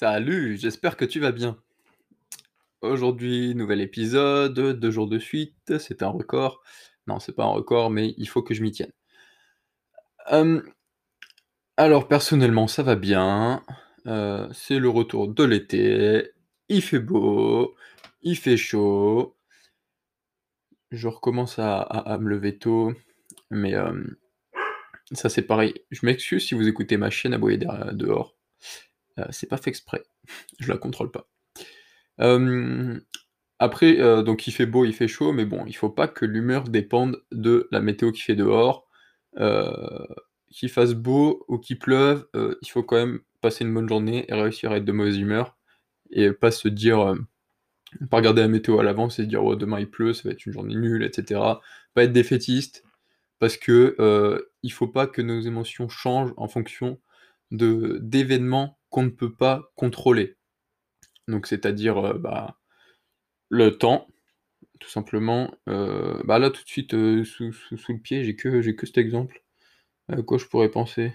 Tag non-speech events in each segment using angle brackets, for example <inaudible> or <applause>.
Salut, j'espère que tu vas bien. Aujourd'hui, nouvel épisode, 2 jours de suite, c'est un record. Non, c'est pas un record, mais il faut que je m'y tienne. Hem, alors personnellement, ça va bien, heu, c'est le retour de l'été, il fait beau, il fait chaud. Je recommence à à à me lever tôt, mais hem, ça c'est pareil. Je m'excuse si vous écoutez ma chienne aboyer derrière dehors, c'est pas fait exprès, je la contrôle pas. Après, heu, donc il fait beau, il fait chaud, mais bon, il faut pas que l'humeur dépende de la météo qu'il fait dehors. Heu, qu'il fasse beau ou qu'il pleuve, il faut quand même passer une bonne journée et réussir à être de mauvaise humeur et pas se dire, pas regarder la météo à l'avance et se dire: «Oh demain il pleut, ça va être une journée nulle» et cetera. Pas être défaitiste parce que, heu, il faut pas que nos émotions changent en fonction d'événements qu'on ne peut pas contrôler. Donc c'est-à-dire, heu, bah, le temps, tout simplement, heu, bah, là tout de suite, heu, sous sous sous le pied, j'ai que que cet exemple. Quoi je pourrais penser?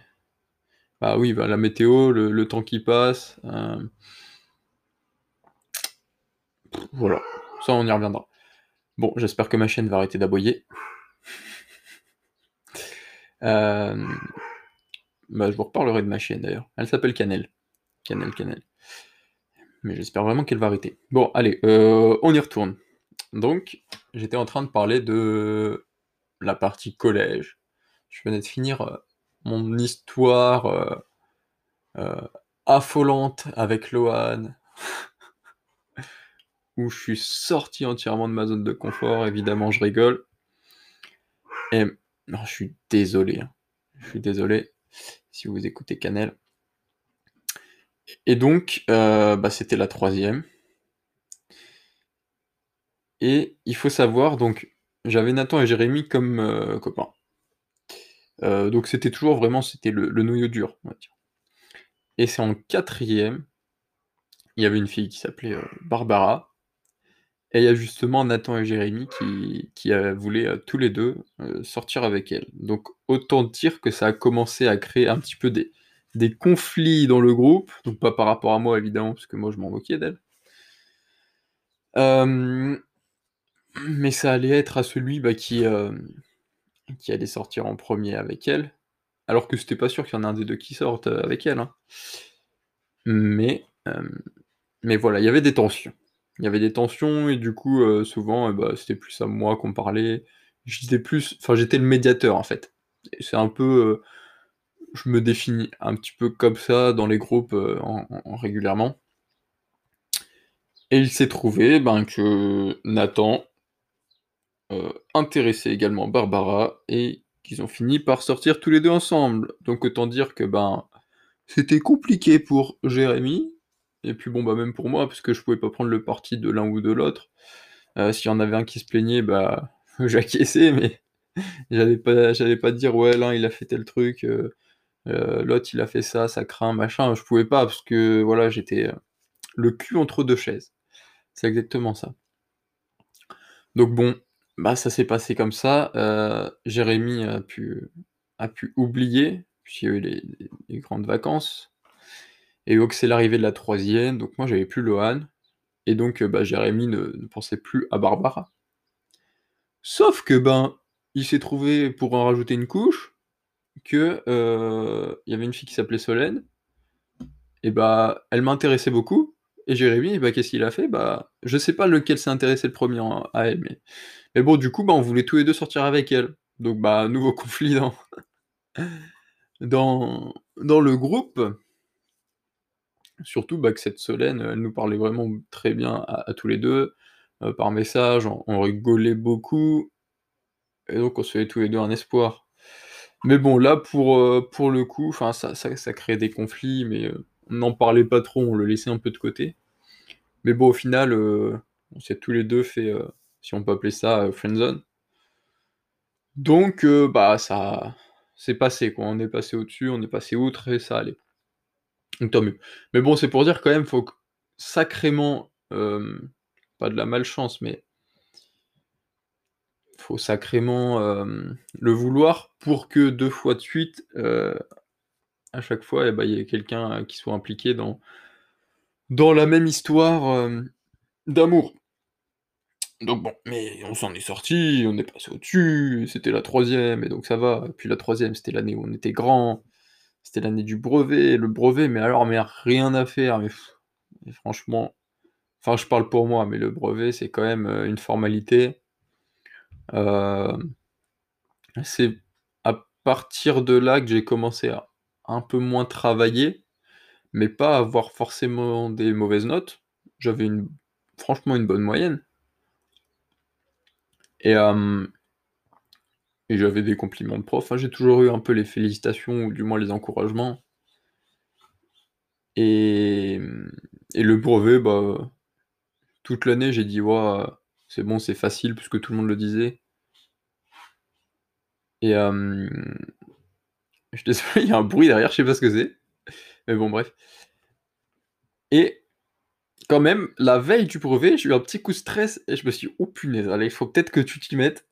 Bah oui, bah, la météo, le le temps qui passe, voilà, ça on y reviendra. Bon, j'espère que ma chienne va arrêter d'aboyer. Bah, je vous reparlerai de ma chienne d'ailleurs. Elle s'appelle Cannelle. Cannelle, Cannelle. Mais j'espère vraiment qu'elle va arrêter. Bon allez, heu, on y retourne. Donc, j'étais en train de parler de la partie collège. Je venais de finir, heu, mon histoire, heu, affolante avec Loan. <laughs> Où je suis sorti entièrement de ma zone de confort, évidemment je rigole. Et non, je suis désolé, hein. Je suis désolé si vous écoutez Cannelle. Et donc, heu, bah, c'était la 3e. Et il faut savoir donc, j'avais Nathan et Jérémy comme, heu, copains. Heu, donc c'était toujours vraiment c'était le noyau dur, on va dire. Et c'est en 4e il y avait une fille qui s'appelait, Barbara. Et il y a justement Nathan et Jérémy qui qui, voulaient, tous les 2, heu, sortir avec elle. Donc autant dire que ça a commencé à créer un petit peu des des conflits dans le groupe, donc pas par rapport à moi évidemment, parce que moi je m'en moquais d'elle. Hem, mais ça allait être à celui, bah, qui, hem, qui allait sortir en 1er avec elle, alors que c'était pas sûr qu'il y en ait un des 2 qui sorte, heu, avec elle, hein. Mais, mais voilà, il y avait des tensions. Il y avait des tensions et du coup, souvent, bah, c'était plus à moi qu'on parlait. J'étais plus enfin j'étais le médiateur en fait. C'est un peu, je me définis un petit peu comme ça dans les groupes, en régulièrement. Et il s'est trouvé, ben, que Nathan heu, intéressait également Barbara et qu'ils ont fini par sortir tous les 2 ensemble. Donc autant dire que, ben, c'était compliqué pour Jérémy et puis bon, bah, même pour moi, parce que je pouvais pas prendre le parti de l'un ou de l'autre. Heu, s'il y en avait un qui se plaignait, bah, <laughs> j'acquiesçais, mais <laughs> j'allais pas pas dire: «Ouais, l'un il a fait tel truc, l'autre il a fait ça, ça craint, machin», je pouvais pas parce que voilà, j'étais, heu, le cul entre 2 chaises. C'est exactement ça. Donc bon, bah, ça s'est passé comme ça, heu, Jérémy a pu oublier, puisqu'il y a eu les grandes vacances. Et donc c'est l'arrivée de la 3e, donc moi j'avais plus Loan et donc, bah, Jérémy ne pensait plus à Barbara. Sauf que, ben, il s'est trouvé, pour en rajouter une couche, que, heu, il y avait une fille qui s'appelait Solène et bah, elle m'intéressait beaucoup et Jérémy, bah, qu'est-ce qu'il a fait? Bah, je sais pas lequel s'est intéressé le 1er en à elle, mais mais bon, du coup, bah, on voulait tous les 2 sortir avec elle. Donc bah, <laughs> nouveau conflit dans dans dans le groupe. Surtout, bah, que cette Solène, elle nous parlait vraiment très bien à tous les 2, heu, par message, on on rigolait beaucoup et donc on se faisait tous les 2 un espoir. Mais bon, là, pour, pour le coup, ça ça ça créait des conflits, mais, heu, on n'en parlait pas trop, on le laissait un peu de côté. Mais bon, au final, heu, on s'est tous les 2 fait, si on peut appeler ça, friend-zone. Donc, bah, ça c'est passé quoi, on est passé au-dessus, on est passé outre et ça allait. Donc tant mieux. Mais bon, c'est pour dire quand même, faut q sacrément, pas de la malchance, mais faut sacrément, hem, le vouloir pour que 2 fois de suite, heu, à chaque fois et bah, il y ait quelqu'un qui soit impliqué dans la même histoire, d'amour. Donc bon, mais on s'en est sortis, on est passé au-dessus, c'était la 3e et donc ça va. Et puis la 3e, c'était l'année où on était grands, c'était l'année du brevet. Le brevet, mais alors, mais rien à faire, mais franchement, enfin, je parle pour moi, mais le brevet, c'est quand même, une formalité. Hem, c'est à partir de là que j'ai commencé à un peu moins travailler, mais pas avoir forcément des mauvaises notes. J'avais une franchement une bonne moyenne. Et et j'avais des compliments de prof, hein, j'ai toujours eu un peu les félicitations ou du moins les encouragements. Et le brevet, bah, toute l'année, j'ai dit: «Waouh, c'est bon, c'est facile», puisque tout le monde le disait. Et hem, je suis désolé, <laughs> il y a un bruit derrière, je sais pas ce que c'est, mais bon, bref. Et quand même, la veille du brevet, j'ai eu un petit coup de stress et je me suis dit: «Oh punaise, allez, il faut peut-être que tu t'y mettes».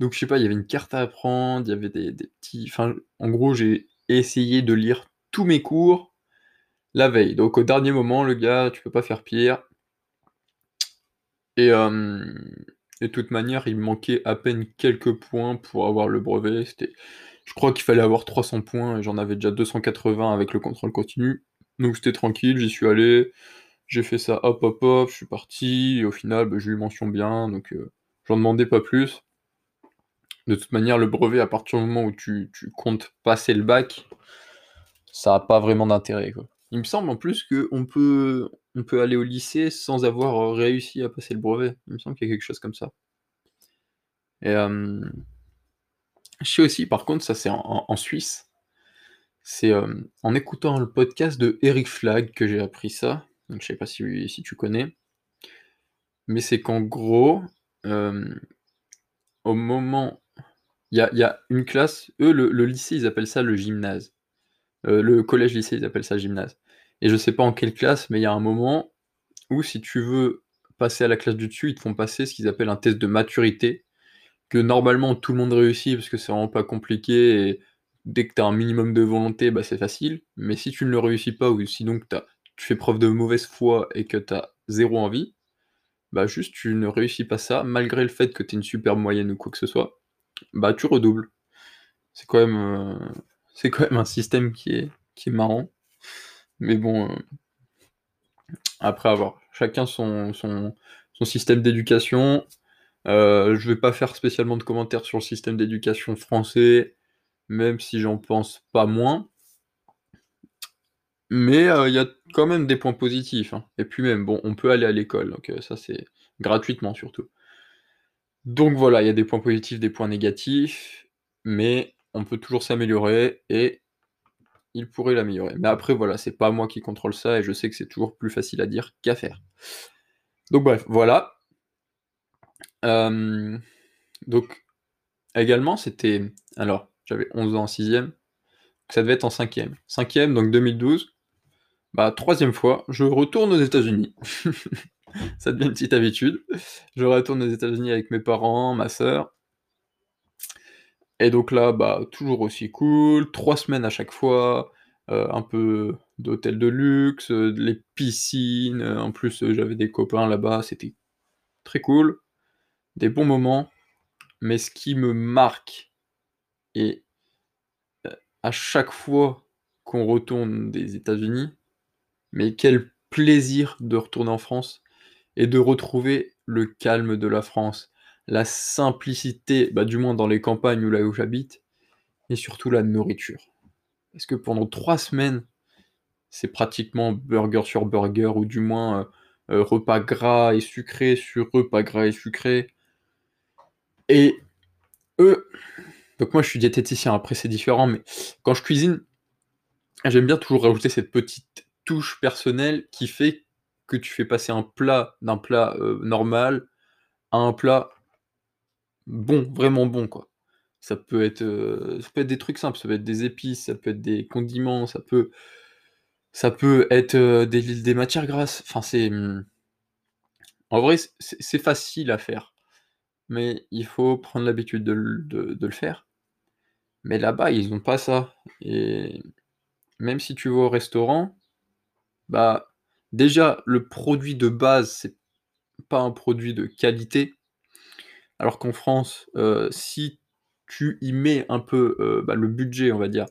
Donc je sais pas, il y avait une carte à apprendre, il y avait des des petits enfin, en gros, j'ai essayé de lire tous mes cours la veille. Donc au dernier moment, le gars, tu peux pas faire pire. Et hem et de toute manière, il manquait à peine quelques points pour avoir le brevet. C'était je crois qu'il fallait avoir 300 points et j'en avais déjà 280 avec le contrôle continu. Donc c'était tranquille, j'y suis allé, j'ai fait ça hop, hop, hop, je suis parti et au final, bah, j'ai eu mention bien donc heu, j'en demandais pas plus. De toute manière, le brevet, à partir du moment où tu comptes passer le bac, ça a pas vraiment d'intérêt. Il me semble en plus qu'on peut on peut aller au lycée sans avoir, heu, réussi à passer le brevet. Il me semble qu'il y a quelque chose comme ça. Et je sais aussi par contre, ça c'est en Suisse, c'est, en écoutant le podcast de Eric Flagg que j'ai appris ça, donc je sais pas si si tu connais? Mais c'est qu'en gros, au moment il y a y a une classe, eux le lycée, ils appellent ça le gymnase. Heu, le collège-lycée, ils appellent ça gymnase. Et je sais pas en quelle classe, mais il y a un moment où si tu veux passer à la classe du dessus, ils te font passer ce qu'ils appellent un test de maturité, que normalement tout le monde réussit parce que c'est vraiment pas compliqué et dès que tu as un minimum de volonté, bah, c'est facile. Mais si tu ne le réussis pas ou sinon que tu tu fais preuve de mauvaise foi et que tu as 0 envie, bah, juste tu ne réussis pas ça, malgré le fait que tu aies une super moyenne ou quoi que ce soit, bah, tu redoubles. C'est quand même, heu, c'est quand même un système qui est marrant. Mais bon, heu, après à voir. Chacun son système d'éducation. Heu, je vais pas faire spécialement de commentaires sur le système d'éducation français, même si j'en pense pas moins. Mais heu, il y a quand même des points positifs, hein. Et puis même, bon, on peut aller à l'école, donc heu, ça c'est gratuitement surtout. Donc voilà, il y a des points positifs, des points négatifs, mais on peut toujours s'améliorer et il pourrait l'améliorer. Mais après voilà, c'est pas moi qui contrôle ça et je sais que c'est toujours plus facile à dire qu'à faire. Donc bref, voilà. Hem, donc également, c'était alors j'avais 11 ans en 6e, ça devait être en 5e. 5e, donc 2012, bah 3e fois, je retourne aux États-Unis. <laughs> Ça devient une petite habitude. Je retourne aux États-Unis avec mes parents, ma sœur. Et donc là, bah, toujours aussi cool, 3 semaines à chaque fois, heu, un peu d'hôtel de luxe, heu, les piscines, heu, en plus, j'avais des copains là-bas, c'était très cool, des bons moments. Mais ce qui me marque et à chaque fois qu'on retourne des États-Unis, mais quel plaisir de retourner en France et de retrouver le calme de la France, la simplicité, bah, du moins dans les campagnes où là où j'habite et surtout la nourriture. Parce que pendant 3 semaines, c'est pratiquement burger sur burger ou du moins, heu heu, repas gras et sucrés sur repas gras et sucrés. Et eux donc moi je suis diététicien, après c'est différent, mais quand je cuisine, j'aime bien toujours rajouter cette petite touche personnelle qui fait que tu fais passer un plat d'un plat, heu, normal à un plat bon, vraiment bon, quoi. Ça peut être, heu, ça peut être des trucs simples, ça peut être des épices, ça peut être des condiments, ça peut ça peut être, heu, des des matières grasses, enfin c'est, mmh, en vrai c'est facile à faire, mais il faut prendre l'habitude de de le faire. Mais là-bas, ils ont pas ça et même si tu vas au restaurant, bah, déjà, le produit de base, c'est pas un produit de qualité. Alors qu'en France, heu, si tu y mets un peu, heu, bah, le budget, on va dire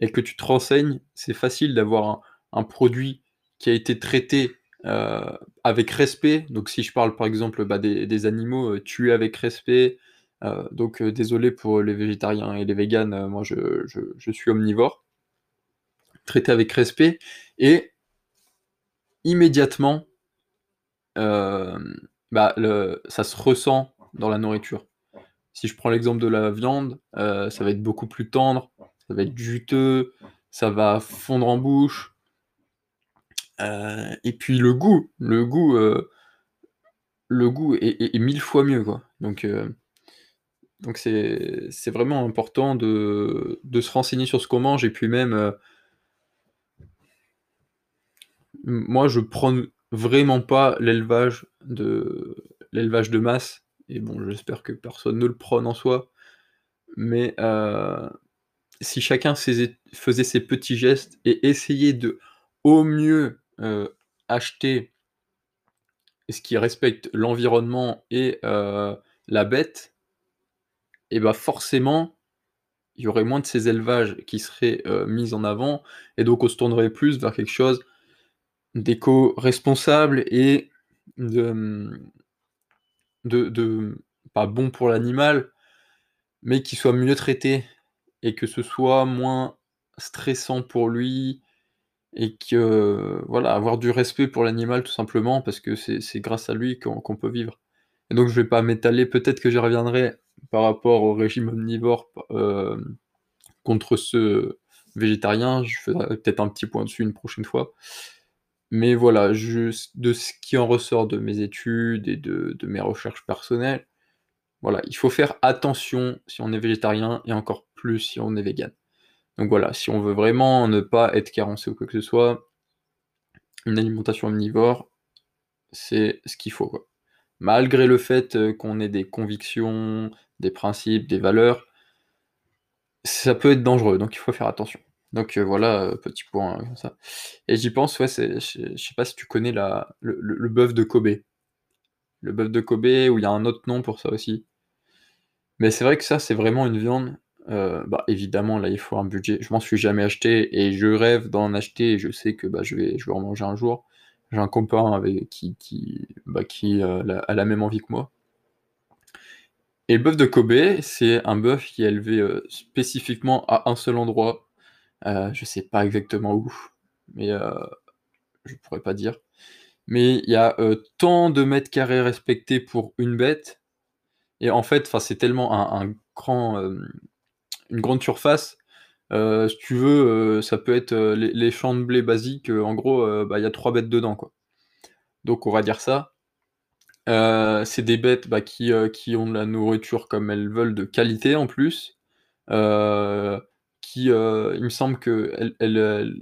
et que tu te renseignes, c'est facile d'avoir un produit qui a été traité, heu, avec respect. Donc si je parle, par exemple, bah, des animaux, tués avec respect, donc désolé pour les végétariens et les véganes, moi je suis omnivore. Traité avec respect et immédiatement bah, ça se ressent dans la nourriture. Si je prends l'exemple de la viande, heu, ça va être beaucoup plus tendre, ça va être juteux, ça va fondre en bouche. Heu et puis le goût, le goût, heu le goût est 1000 fois mieux, quoi. Donc c'est vraiment important de de se renseigner sur ce qu'on mange et puis même, moi, je prône vraiment pas l'élevage de l'élevage de masse et bon, j'espère que personne ne le prône en soi. Mais heu, si chacun faisait ses petits gestes et essayait de, au mieux, heu, acheter ce qui respecte l'environnement et heu, la bête et bah, forcément, il y aurait moins de ces élevages qui seraient, mis en avant et donc on se tournerait plus vers quelque chose d'éco-responsable et de, de pas bon pour l'animal, mais qui soit mieux traité et que ce soit moins stressant pour lui et que, voilà, avoir du respect pour l'animal tout simplement parce que c'est grâce à lui qu'on peut vivre. Et donc je vais pas m'étaler, peut-être que j'y reviendrai par rapport au régime omnivore hem, contre ceux végétariens, je ferai peut-être un petit point dessus une prochaine fois. Mais voilà, je de ce qui en ressort de mes études et de mes recherches personnelles, voilà, il faut faire attention si on est végétarien et encore plus si on est végan. Donc voilà, si on veut vraiment ne pas être carencé ou quoi que ce soit, une alimentation omnivore, c'est ce qu'il faut. Malgré le fait, heu, qu'on ait des convictions, des principes, des valeurs ça peut être dangereux, donc il faut faire attention. Donc heu, voilà, heu, petit point comme ça et j'y pense, ouais, je sais pas si tu connais la le bœuf de Kobe? Le bœuf de Kobe ou il y a un autre nom pour ça aussi. Mais c'est vrai que ça, c'est vraiment une viande, heu, bah, évidemment, là, il faut un budget. Je m'en suis jamais acheté et je rêve d'en acheter et je sais que, bah, je vais je vais en manger un jour. J'ai un copain avec qui qui, bah, qui, a la même envie que moi. Et le bœuf de Kobe, c'est un bœuf qui est élevé, spécifiquement à un seul endroit, heu, je sais pas exactement où, mais heu, je pourrais pas dire. Mais il y a, heu, tant de mètres carrés respectés pour une bête et en fait, c'est tellement un grand, hem, une grande surface, heu, si tu veux, ça peut être, les champs de blé basiques, en gros, bah, il y a 3 bêtes dedans, quoi. Donc on va dire ça. C'est des bêtes, bah, qui, qui ont de la nourriture comme elles veulent de qualité en plus, qui, heu, il me semble elles, heu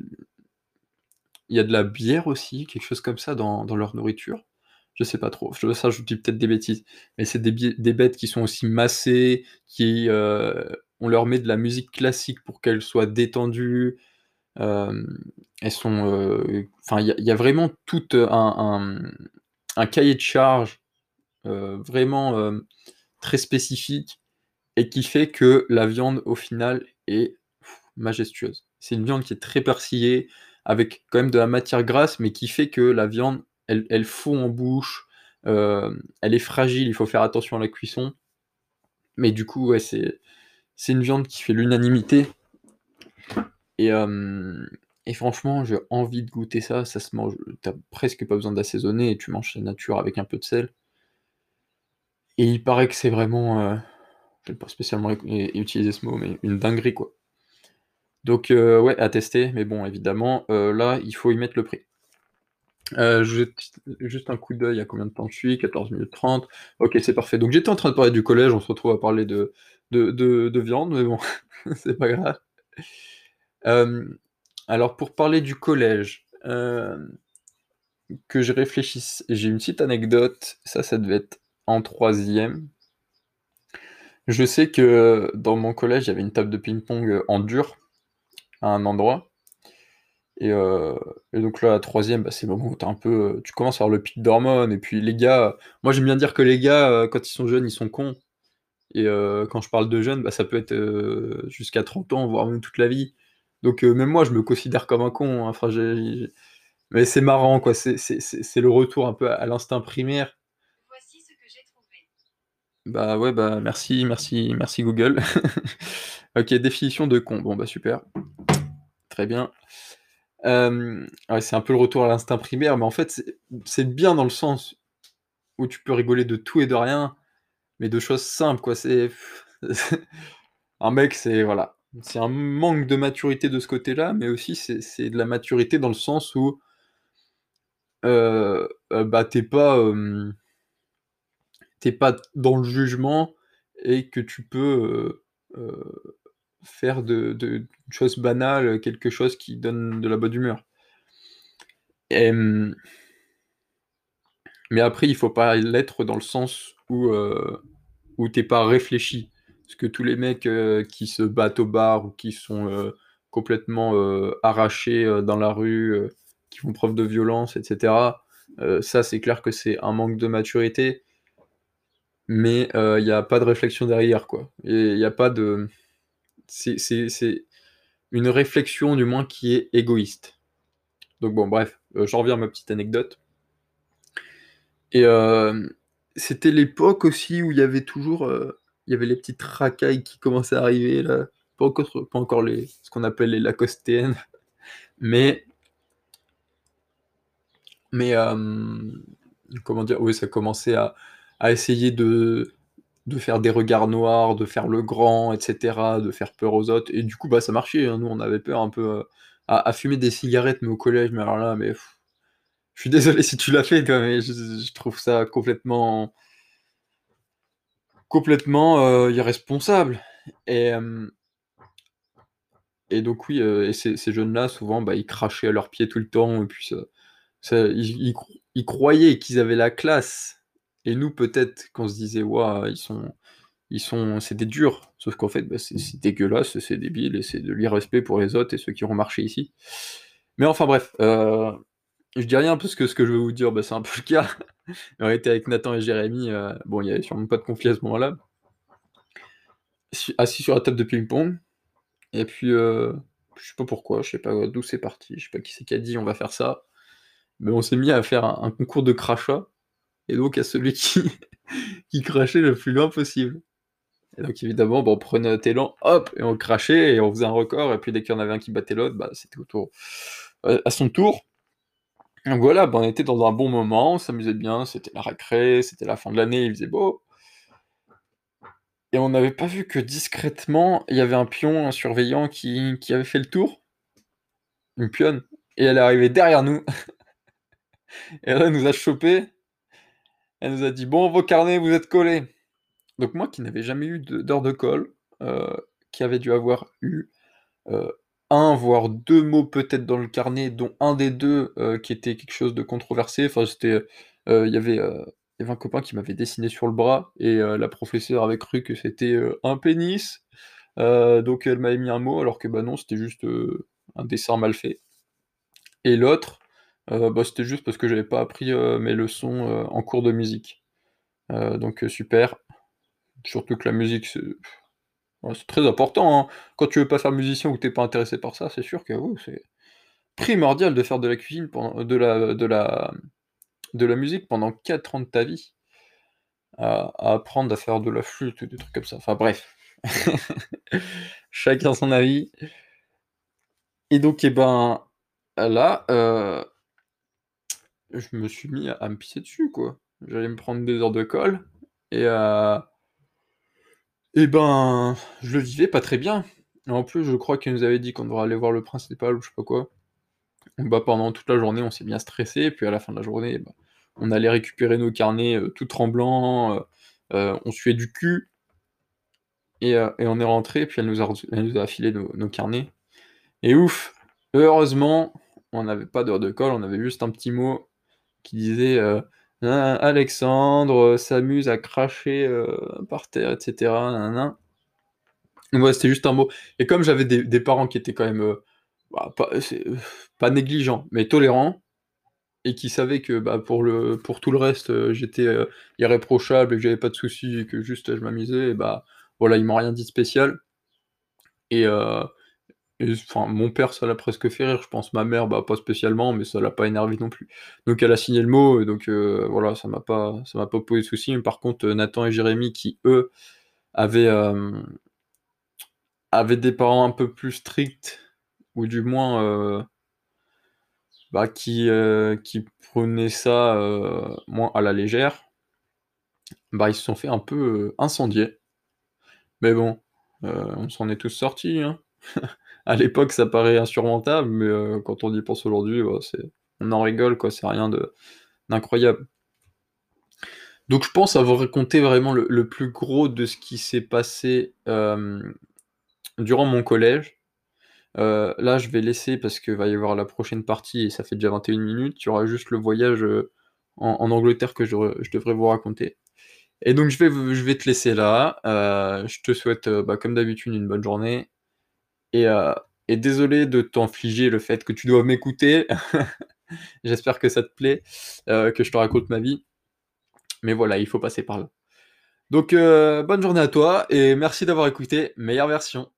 il y a de la bière aussi, quelque chose comme ça dans dans leur nourriture. Je sais pas trop, je ça je dis peut-être des bêtises, mais c'est des des bêtes qui sont aussi massées, qui, heu on leur met de la musique classique pour qu'elles soient détendues, hem, elles sont, enfin, il y a vraiment tout, un un, cahier de charge, vraiment, très spécifique et qui fait que la viande, au final, est majestueuse. C'est une viande qui est très persillée, avec quand même de la matière grasse, mais qui fait que la viande, elle elle fond en bouche, hem, elle est fragile, il faut faire attention à la cuisson. Mais du coup, c'est une viande qui fait l'unanimité et hem et franchement, j'ai envie de goûter ça, ça se mange, tu as presque pas besoin d'assaisonner et tu manges ça nature avec un peu de sel. Et il paraît que c'est vraiment, heu, j'aime pas spécialement utiliser ce mot, mais une dinguerie, quoi. Donc heu, ouais, à tester, mais bon, évidemment, heu, là, il faut y mettre le prix. Jette juste un coup d'œil à combien de temps je suis, 14 minutes 30. OK, c'est parfait. Donc j'étais en train de parler du collège, on se retrouve à parler de de de de viande, mais bon, <laughs> c'est pas grave. Alors pour parler du collège, que je réfléchisse, j'ai une petite anecdote, ça, ça devait être en 3e. Je sais que dans mon collège, il y avait une table de ping-pong, en dur, à un endroit Et, euh, et donc là, la troisième, bah, c'est le moment où tu un peu, tu commences à avoir le pic d'hormones. Et puis les gars, moi j'aime bien dire que les gars, euh, quand ils sont jeunes, ils sont cons. Et euh, quand je parle de jeunes, bah, ça peut être jusqu'à 30 ans, voire même toute la vie. Donc même moi, je me considère comme un con. Hein. Enfin, Mais c'est marrant, quoi. C'est le retour un peu à, l'instinct primaire. Voici ce que j'ai trouvé. Bah ouais, bah merci, merci, merci Google. <laughs> ok, définition de con. Bon, bah super. Très bien. Euh, c'est un peu le retour à l'instinct primaire, mais en fait, c'est bien dans le sens où tu peux rigoler de tout et de rien, mais de choses simples, quoi. C'est <laughs> un mec, c'est voilà, c'est un manque de maturité de ce côté-là, mais aussi c'est de la maturité dans le sens où euh, euh, bah t'es pas t'es pas dans le jugement et que tu peux faire de, choses banales quelque chose qui donne de la bonne humeur. mais après, il faut pas l'être dans le sens où, euh, où t'es pas réfléchi. Parce que tous les mecs euh, qui se battent au bar ou qui sont euh, complètement arrachés dans la rue, qui font preuve de violence, etc., ça, c'est clair que c'est un manque de maturité. Mais il n'y a pas de réflexion derrière, quoi. Il n'y a pas de c'est une réflexion du moins qui est égoïste. Donc bon, bref, euh, j'en reviens à ma petite anecdote. Et euh, c'était l'époque aussi où il y avait toujours, euh, il y avait les petites racailles qui commençaient à arriver là, pas encore, pas encore les, ce qu'on appelle les lacostéennes, <laughs> mais, mais comment dire, oui, ça commençait à, à essayer de de faire des regards noirs, de faire le grand, etc., de faire peur aux autres. Et du coup, bah, ça marchait. Hein. Nous, on avait peur un peu euh, à, fumer des cigarettes, mais au collège. Mais alors là, mais je suis désolé <laughs> si tu l'as fait, mais je, trouve ça complètement, complètement euh, irresponsable. Et, euh, et donc oui, et ces, jeunes-là, souvent, bah, ils crachaient à leurs pieds tout le temps. Et puis ça, ils croyaient qu'ils avaient la classe et nous, peut-être qu'on se disait, waouh, ils sont, ils sont, c'est des durs. Sauf qu'en fait, bah, c'est dégueulasse, c'est débile, et c'est de l'irrespect pour les autres et ceux qui ont marché ici. Mais enfin, bref, euh, je dis rien parce que ce que je veux vous dire, bah, c'est un peu le cas. <laughs> On était avec Nathan et Jérémy, euh, bon, il n'y avait sûrement pas de conflit à ce moment-là. Assis sur la table de ping-pong, et puis, euh, je sais pas pourquoi, je sais pas d'où c'est parti, je sais pas qui c'est qui a dit on va faire ça, mais on s'est mis à faire un concours de crachat et donc à celui qui, <laughs> qui crachait le plus loin possible. Donc évidemment, bon, on prenait notre élan, hop, et on crachait, et on faisait un record, et puis dès qu'il y en avait un qui battait l'autre, bah, c'était au tour, euh, à son tour. Donc voilà, bah, on était dans un bon moment, on s'amusait bien, c'était la récré, c'était la fin de l'année, il faisait beau. Et on n'avait pas vu que discrètement, il y avait un pion, un surveillant qui, qui avait fait le tour, une pionne, et elle est arrivée derrière nous. <laughs> et elle nous a chopé, elle nous a dit Bon, vos carnets, vous êtes collés. Donc, moi qui n'avais jamais eu d'heure de colle, euh, qui avait dû avoir eu euh, un, voire deux mots peut-être dans le carnet, dont un des deux euh, qui était quelque chose de controversé. Enfin, c'était. Il y avait. un copain qui m'avait dessiné sur le bras et la professeure avait cru que c'était un pénis. donc elle m'avait mis un mot alors que bah non, c'était juste un dessin mal fait. Et l'autre, euh, bah, c'était juste parce que j'avais pas appris euh, mes leçons euh, en cours de musique. donc super. Surtout que la musique, c'est très important. Hein. Quand tu veux pas faire musicien ou que t'es pas intéressé par ça, c'est sûr que c'est primordial de faire de la cuisine, de, la, musique pendant 4 ans de ta vie. À, apprendre à faire de la flûte ou des trucs comme ça. Enfin bref. <laughs> Chacun son avis. Et donc, eh ben, là, je me suis mis à, me pisser dessus, quoi. J'allais me prendre des heures de colle, et euh, et ben, je le vivais pas très bien. en plus, je crois qu'il nous avait dit qu'on devrait aller voir le principal ou je sais pas quoi. Bah, pendant toute la journée, on s'est bien stressé, puis à la fin de la journée, bah, on allait récupérer nos carnets euh, tout tremblants, euh, on suait du cul, et, on est rentré, puis elle nous a, elle nous a affilé nos, nos carnets. Et ouf, heureusement, on n'avait pas d'heure de colle, on avait juste un petit mot qui disait euh, hein, Alexandre euh, s'amuse à cracher euh, par terre, etc. ouais, c'était juste un mot. Et comme j'avais des, parents qui étaient quand même bah, pas négligent, mais tolérant et qui savait que, bah, pour le pour tout le reste, j'étais, irréprochable et que j'avais pas de soucis et que juste je m'amusais et bah, voilà, ils m'ont rien dit de spécial et enfin, mon père, ça l'a presque fait rire, je pense. Ma mère, bah, pas spécialement, mais ça l'a pas énervé non plus. Donc elle a signé le mot donc heu, voilà, ça m'a pas ça m'a pas posé de soucis. Par contre, heu, Nathan et Jérémy qui, eux, avaient, hem, avaient des parents un peu plus stricts ou du moins, bah, qui, qui prenaient ça, moins à la légère, bah, ils se sont fait un peu, incendier. Mais bon, on s'en est tous sortis, hein. <laughs> À l'époque, ça paraît insurmontable, mais heu, quand on y pense aujourd'hui, bah, on en rigole, c'est rien d'incroyable. Donc je pense avoir raconté vraiment le plus gros de ce qui s'est passé, hem, durant mon collège. Heu, là, je vais laisser parce qu'il va y avoir la prochaine partie et ça fait déjà 21 minutes. Il y aura juste le voyage, en Angleterre que je devrais vous raconter et donc je vais te laisser là, je te souhaite, bah, comme d'habitude une bonne journée et heu et désolé de t'infliger le fait que tu dois m'écouter. <laughs> J'espère que ça te plaît, heu, que je te raconte ma vie. Mais voilà, il faut passer par là. Donc heu, bonne journée à toi et merci d'avoir écouté Meilleure Version.